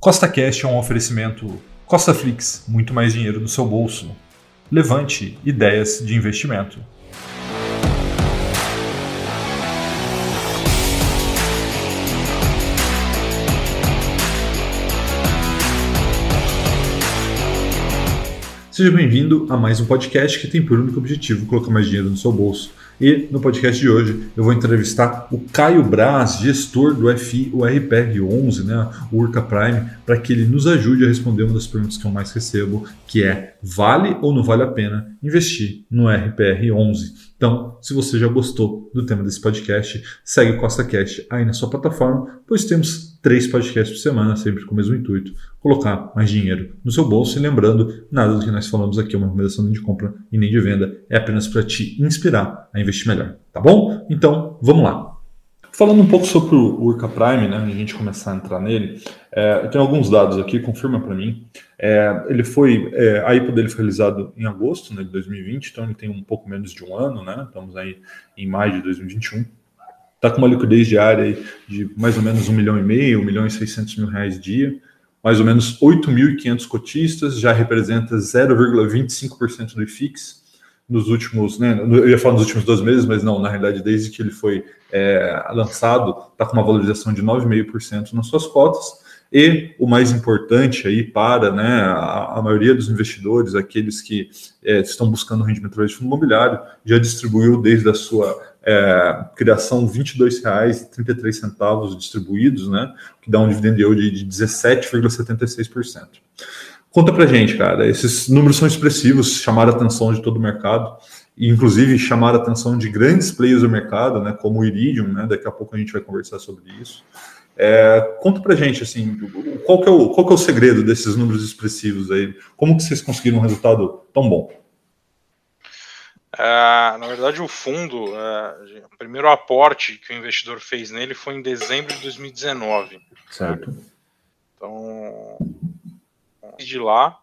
Costa Cash é um oferecimento Costa Flix, muito mais dinheiro no seu bolso. Levante ideias de investimento. Seja bem-vindo a mais um podcast que tem por único objetivo colocar mais dinheiro no seu bolso. E no podcast de hoje eu vou entrevistar o Caio Braz, gestor do FI, o RPR11, né, o Urca Prime, para que ele nos ajude a responder uma das perguntas que eu mais recebo, que é: vale ou não vale a pena investir no RPR11? Então, se você já gostou do tema desse podcast, segue o Costa Cash aí na sua plataforma, pois temos três podcasts por semana, sempre com o mesmo intuito, colocar mais dinheiro no seu bolso. E lembrando, nada do que nós falamos aqui é uma recomendação nem de compra e nem de venda, é apenas para te inspirar a investir melhor, tá bom? Então, vamos lá. Falando um pouco sobre o Urca Prime, né, a gente começar a entrar nele, é, eu tenho alguns dados aqui, confirma para mim. É, ele foi, é, a IPO dele foi realizado em agosto né, de 2020, então ele tem um pouco menos de um ano, né? Estamos aí em maio de 2021. Está com uma liquidez diária de mais ou menos um milhão e meio, um milhão e seiscentos mil reais dia, mais ou menos 8.500 cotistas, já representa 0,25% do IFIX nos últimos, né, eu ia falar nos últimos dois meses, mas não, na realidade, desde que ele foi é, lançado, está com uma valorização de 9,5% nas suas cotas. E o mais importante aí para né, a, a maioria dos investidores, aqueles que é, estão buscando rendimento através de fundo imobiliário, já distribuiu desde a sua é, criação R$ 22,33 distribuídos, né, que dá um dividend yield de 17,76%. Conta pra gente, cara. Esses números são expressivos, chamaram a atenção de todo o mercado, e inclusive chamaram a atenção de grandes players do mercado, né, como o Iridium, né, daqui a pouco a gente vai conversar sobre isso. É, conta pra gente, assim, qual que, é o, qual que é o segredo desses números expressivos aí? Como que vocês conseguiram um resultado tão bom? É, na verdade, o fundo, é, o primeiro aporte que o investidor fez nele foi em dezembro de 2019. Certo. Então, de lá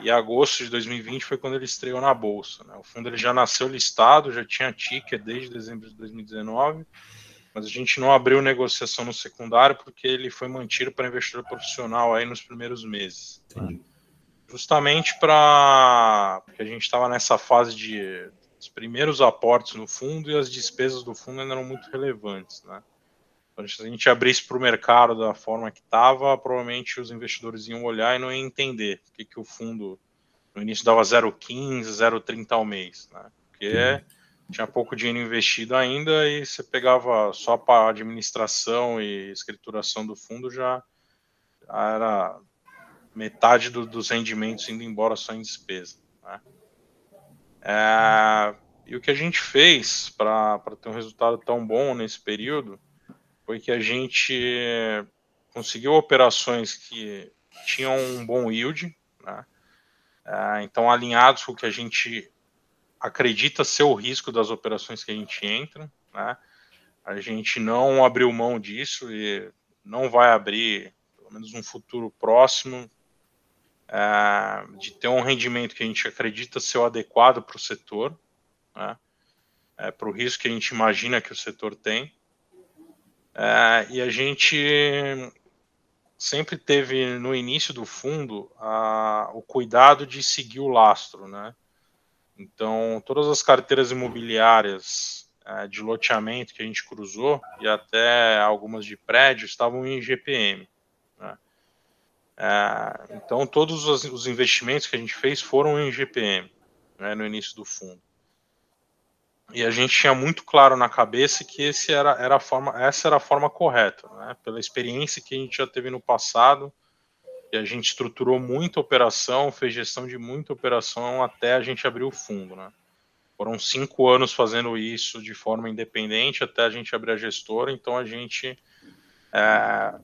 e agosto de 2020 foi quando ele estreou na bolsa. Né? O fundo ele já nasceu listado, já tinha ticket desde dezembro de 2019, mas a gente não abriu negociação no secundário porque ele foi mantido para investidor profissional aí nos primeiros meses. Né? Justamente para porque a gente estava nessa fase de os primeiros aportes no fundo e as despesas do fundo ainda eram muito relevantes, né? Então, se a gente abrisse para o mercado da forma que estava, provavelmente os investidores iam olhar e não iam entender o que, que o fundo no início dava 0,15, 0,30 ao mês, né? Porque tinha pouco dinheiro investido ainda e você pegava só para administração e escrituração do fundo já, já era metade do, dos rendimentos indo embora só em despesa. Né? É, e o que a gente fez para ter um resultado tão bom nesse período foi que a gente conseguiu operações que tinham um bom yield, né? é, então alinhados com o que a gente acredita ser o risco das operações que a gente entra, né? A gente não abriu mão disso e não vai abrir, pelo menos um futuro próximo, é, de ter um rendimento que a gente acredita ser o adequado para o setor, né? é, para o risco que a gente imagina que o setor tem. É, e a gente sempre teve no início do fundo a, o cuidado de seguir o lastro, né? Então, todas as carteiras imobiliárias é, de loteamento que a gente cruzou e até algumas de prédio estavam em GPM. É, então, todos os, os, investimentos que a gente fez foram em GPM né, no início do fundo. E a gente tinha muito claro na cabeça que esse era, era a forma, essa era a forma correta, né? pela experiência que a gente já teve no passado, e a gente estruturou muita operação, fez gestão de muita operação até a gente abrir o fundo. Né? Foram cinco anos fazendo isso de forma independente até a gente abrir a gestora, então a gente é,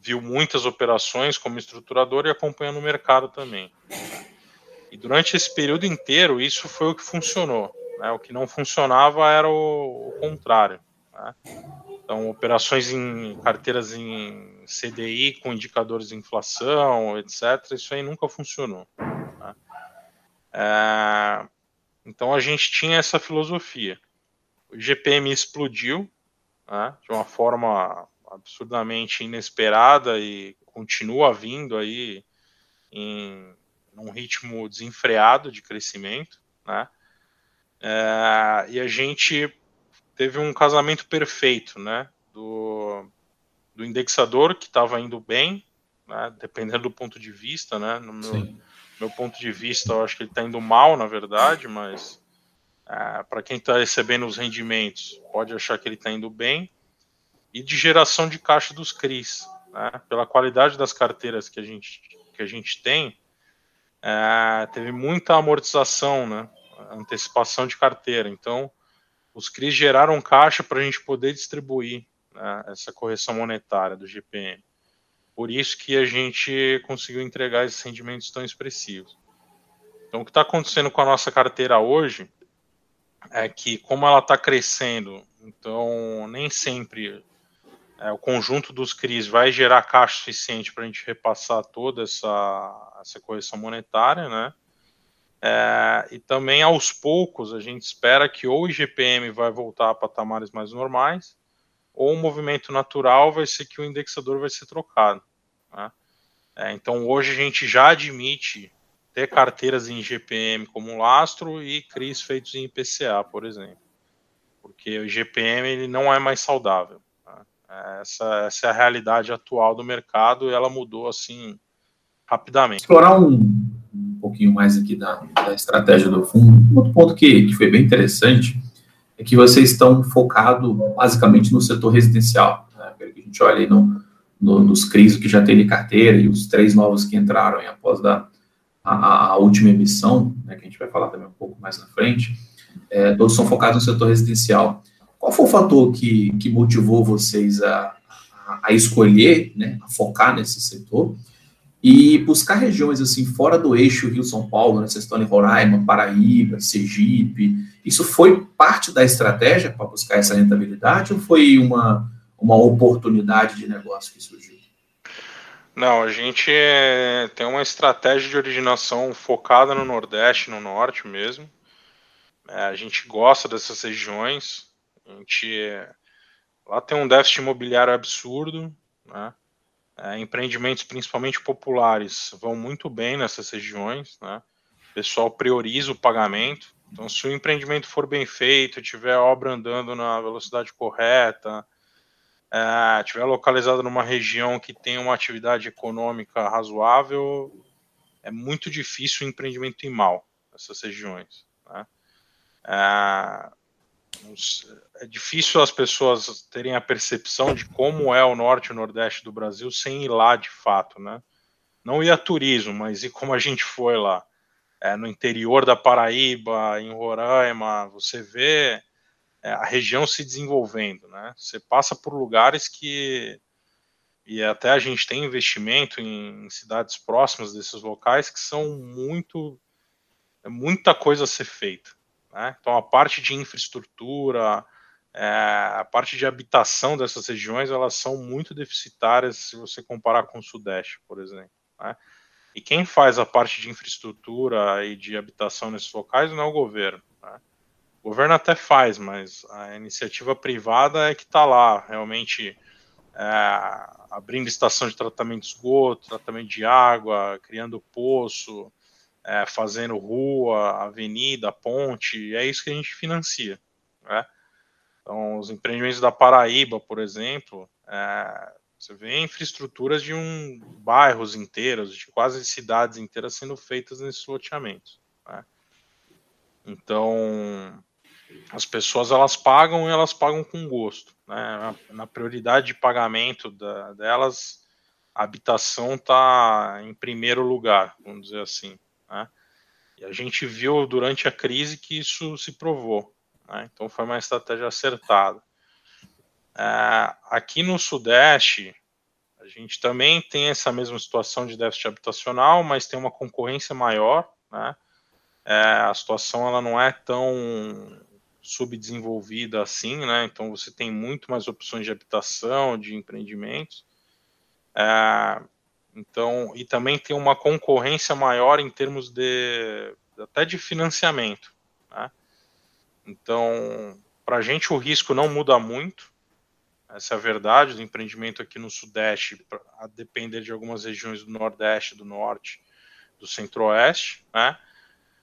viu muitas operações como estruturador e acompanhando o mercado também. E durante esse período inteiro, isso foi o que funcionou. Né? O que não funcionava era o, o contrário. Né? Então, operações em carteiras em CDI com indicadores de inflação, etc., isso aí nunca funcionou. Né? É, então, a gente tinha essa filosofia. O GPM explodiu né, de uma forma absurdamente inesperada e continua vindo aí em um ritmo desenfreado de crescimento, né? É, e a gente teve um casamento perfeito, né? Do, do indexador que estava indo bem, né? dependendo do ponto de vista, né? No meu, meu ponto de vista, eu acho que ele está indo mal, na verdade, mas é, para quem está recebendo os rendimentos, pode achar que ele está indo bem. E de geração de caixa dos CRIs, né? pela qualidade das carteiras que a gente, que a gente tem, é, teve muita amortização, né? antecipação de carteira. Então, os CRIs geraram caixa para a gente poder distribuir né, essa correção monetária do GPM. Por isso que a gente conseguiu entregar esses rendimentos tão expressivos. Então, o que está acontecendo com a nossa carteira hoje é que, como ela está crescendo, então nem sempre é, o conjunto dos CRIs vai gerar caixa suficiente para a gente repassar toda essa, essa correção monetária, né? É, e também aos poucos a gente espera que ou o IGPM vai voltar a patamares mais normais, ou o movimento natural vai ser que o indexador vai ser trocado. Né? É, então hoje a gente já admite ter carteiras em IGPM como lastro e CRIs feitos em IPCA, por exemplo, porque o IGPM ele não é mais saudável. Essa, essa é a realidade atual do mercado e ela mudou assim rapidamente. Explorar um, um pouquinho mais aqui da, da estratégia do fundo. Um outro ponto que, que foi bem interessante é que vocês estão focados basicamente no setor residencial. Né? A gente olha aí no, no, nos CRIs que já tem de carteira e os três novos que entraram após da, a, a, última emissão, né, que a gente vai falar também um pouco mais na frente, é, todos são focados no setor residencial. Qual foi o fator que, que motivou vocês a, a, escolher, né, a focar nesse setor e buscar regiões assim fora do eixo Rio-São Paulo, né, vocês estão em Roraima, Paraíba, Sergipe, isso foi parte da estratégia para buscar essa rentabilidade ou foi uma, uma oportunidade de negócio que surgiu? Não, a gente tem uma estratégia de originação focada no Nordeste, no Norte mesmo. É, a gente gosta dessas regiões, a gente lá tem um déficit imobiliário absurdo, né? É, empreendimentos principalmente populares vão muito bem nessas regiões, né? O pessoal prioriza o pagamento. Então, se o empreendimento for bem feito, tiver obra andando na velocidade correta, é, tiver localizado numa região que tem uma atividade econômica razoável, é muito difícil o empreendimento ir mal nessas regiões. Né? É, é difícil as pessoas terem a percepção de como é o norte e o nordeste do Brasil sem ir lá de fato, né? Não ir a turismo, mas ir como a gente foi lá. É, no interior da Paraíba, em Roraima, você vê é, a região se desenvolvendo, né? Você passa por lugares que e até a gente tem investimento em cidades próximas desses locais que são muito é muita coisa a ser feita. Né? Então, a parte de infraestrutura, é, a parte de habitação dessas regiões, elas são muito deficitárias se você comparar com o Sudeste, por exemplo. Né? E quem faz a parte de infraestrutura e de habitação nesses locais não é o governo. Né? O governo até faz, mas a iniciativa privada é que está lá, realmente é, abrindo estação de tratamento de esgoto, tratamento de água, criando poço, é, fazendo rua, avenida, ponte, é isso que a gente financia. Né? Então, os empreendimentos da Paraíba, por exemplo, é, você vê infraestruturas de um bairros inteiros, de quase cidades inteiras sendo feitas nesses loteamentos. Né? Então, as pessoas elas pagam e elas pagam com gosto. Né? Na, prioridade de pagamento da, delas, a habitação está em primeiro lugar, vamos dizer assim. Né? E a gente viu durante a crise que isso se provou. Né? Então foi uma estratégia acertada. É, aqui no Sudeste, a gente também tem essa mesma situação de déficit habitacional, mas tem uma concorrência maior. Né? É, a situação ela não é tão subdesenvolvida assim, né? Então você tem muito mais opções de habitação, de empreendimentos. É, então, e também tem uma concorrência maior em termos de até de financiamento. Né? Então, para a gente o risco não muda muito. essa é a verdade do empreendimento aqui no Sudeste, a depender de algumas regiões do Nordeste, do Norte, do Centro-Oeste, né?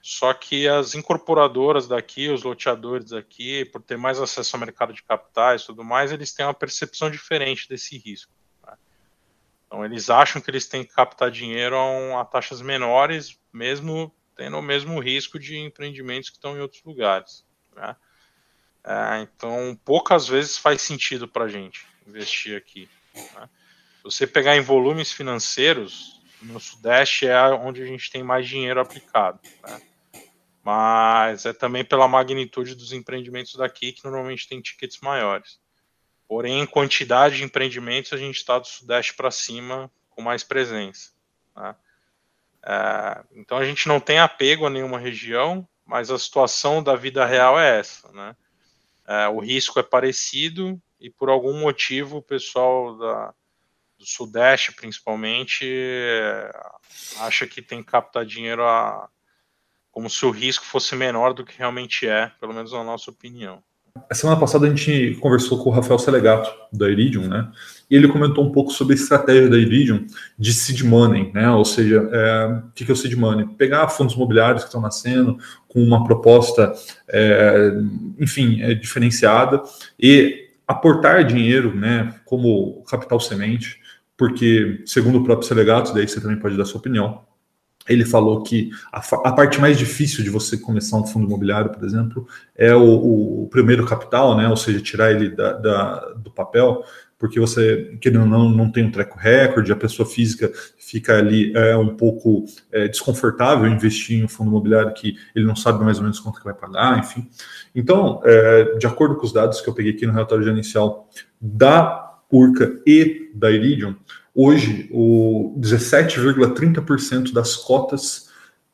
Só que as incorporadoras daqui, os loteadores daqui, por ter mais acesso ao mercado de capitais e tudo mais, eles têm uma percepção diferente desse risco. Então, eles acham que eles têm que captar dinheiro a, um, a taxas menores, mesmo tendo o mesmo risco de empreendimentos que estão em outros lugares. Né? É, então, poucas vezes faz sentido para a gente investir aqui. Né? Você pegar em volumes financeiros, no Sudeste é onde a gente tem mais dinheiro aplicado. Né? Mas é também pela magnitude dos empreendimentos daqui, que normalmente tem tickets maiores. Porém, em quantidade de empreendimentos, a gente está do Sudeste para cima com mais presença. Né? É, então, a gente não tem apego a nenhuma região, mas a situação da vida real é essa. Né? é, o risco é parecido e por algum motivo o pessoal da, do Sudeste, principalmente, acha que tem que captar dinheiro a, como se o risco fosse menor do que realmente é, pelo menos na nossa opinião. A semana passada a gente conversou com o Rafael Selegato, da Iridium, né? E ele comentou um pouco sobre a estratégia da Iridium de seed money, né? Ou seja, é, o que é o seed money? Pegar fundos imobiliários que estão nascendo com uma proposta, é, enfim, é, diferenciada e aportar dinheiro, né? Como capital semente, porque, segundo o próprio Selegato, daí você também pode dar sua opinião, ele falou que a, a, parte mais difícil de você começar um fundo imobiliário, por exemplo, é o, o primeiro capital, né? Ou seja, tirar ele da, da, do papel, porque você, querendo não, não tem um treco recorde, a pessoa física fica ali é, um pouco é, desconfortável investir em um fundo imobiliário que ele não sabe mais ou menos quanto que vai pagar, enfim. Então, é, de acordo com os dados que eu peguei aqui no relatório inicial da Urca e da Iridium, Hoje, o 17,30% das cotas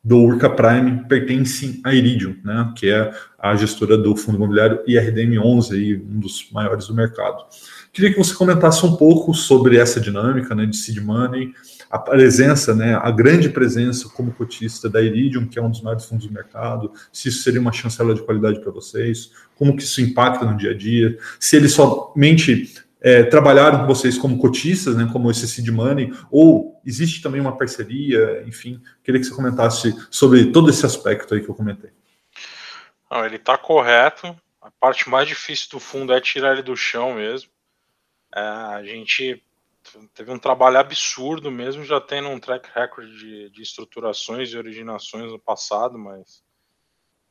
do Urca Prime pertencem à Iridium, né, que é a gestora do fundo imobiliário IRDM11, aí, um dos maiores do mercado. Queria que você comentasse um pouco sobre essa dinâmica né, de seed money, a presença, né, a grande presença como cotista da Iridium, que é um dos maiores fundos do mercado, se isso seria uma chancela de qualidade para vocês, como que isso impacta no dia a dia, se ele somente é, trabalharam com vocês como cotistas, né, como esse seed money, ou existe também uma parceria, enfim, queria que você comentasse sobre todo esse aspecto aí que eu comentei. Não, ele está correto, a parte mais difícil do fundo é tirar ele do chão mesmo, é, a gente teve um trabalho absurdo mesmo, já tendo um track record de, de estruturações e originações no passado, mas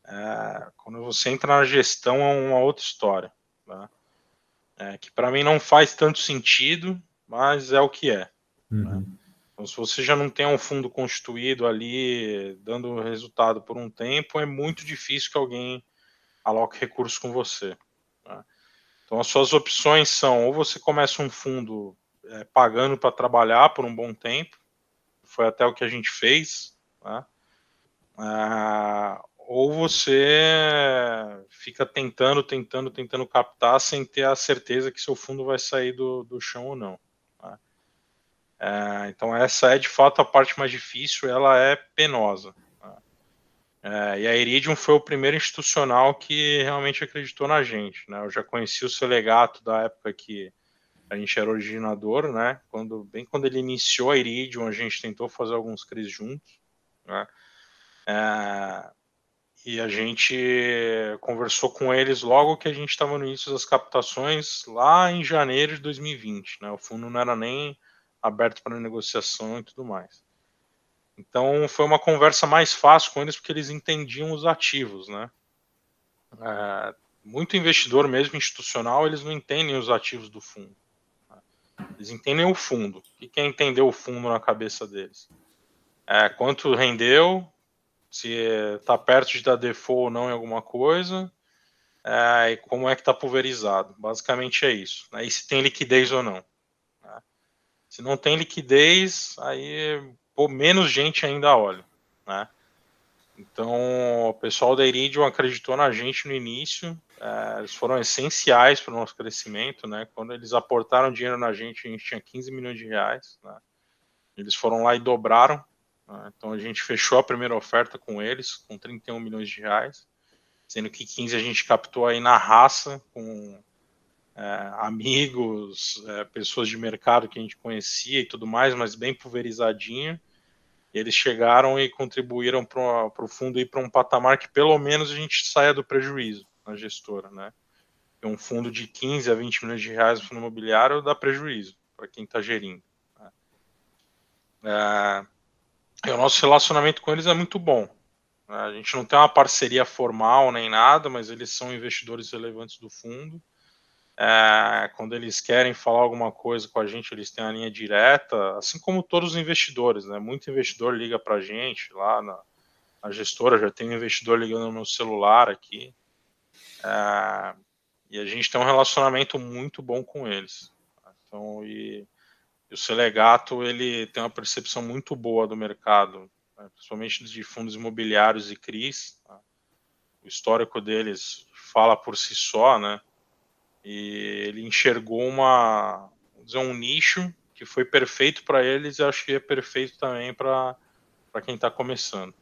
é, quando você entra na gestão é uma outra história, né? É, que para mim não faz tanto sentido, mas é o que é. Uhum. Né? Então, se você já não tem um fundo constituído ali, dando resultado por um tempo, é muito difícil que alguém aloque recursos com você. Né? Então, as suas opções são: ou você começa um fundo é, pagando para trabalhar por um bom tempo, foi até o que a gente fez, né? Ah, ou você fica tentando, tentando, tentando captar sem ter a certeza que seu fundo vai sair do, do chão ou não. Tá? É, então essa é de fato a parte mais difícil, ela é penosa. Tá? É, e a Iridium foi o primeiro institucional que realmente acreditou na gente. Né? Eu já conheci o Selegato da época que a gente era originador, né? Quando, bem quando ele iniciou a Iridium, a gente tentou fazer alguns CRIs juntos. Né? É, e a gente conversou com eles logo que a gente estava no início das captações, lá em janeiro de 2020. Né? O fundo não era nem aberto para negociação e tudo mais. Então foi uma conversa mais fácil com eles porque eles entendiam os ativos. Né? É, muito investidor, mesmo institucional, eles não entendem os ativos do fundo. Né? Eles entendem o fundo. O que é entender o fundo na cabeça deles? É, quanto rendeu, se está perto de dar default ou não em alguma coisa, é, e como é que está pulverizado. Basicamente é isso. Né? E se tem liquidez ou não. Né? Se não tem liquidez, aí pô, menos gente ainda olha. Né? Então, o pessoal da Iridium acreditou na gente no início, é, eles foram essenciais para o nosso crescimento. Né? Quando eles aportaram dinheiro na gente, a gente tinha 15 milhões de reais. Né? Eles foram lá e dobraram? Então a gente fechou a primeira oferta com eles, com 31 milhões de reais, sendo que 15 a gente captou aí na raça, com é, amigos, é, pessoas de mercado que a gente conhecia e tudo mais, mas bem pulverizadinho. Eles chegaram e contribuíram para o fundo ir para um patamar que pelo menos a gente saia do prejuízo na gestora, né? Um fundo de 15 a 20 milhões de reais no fundo imobiliário dá prejuízo para quem está gerindo. Né? É, e o nosso relacionamento com eles é muito bom. Né? A gente não tem uma parceria formal nem nada, mas eles são investidores relevantes do fundo. É, quando eles querem falar alguma coisa com a gente, eles têm a linha direta, assim como todos os investidores, né? Muito investidor liga para a gente lá na, na, gestora, já tem um investidor ligando no meu celular aqui. É, e a gente tem um relacionamento muito bom com eles. Então, e, e o Selegato ele tem uma percepção muito boa do mercado, né? principalmente de fundos imobiliários e CRIs. Tá? O histórico deles fala por si só, né? E ele enxergou uma, dizer, um nicho que foi perfeito para eles e acho que é perfeito também para quem está começando.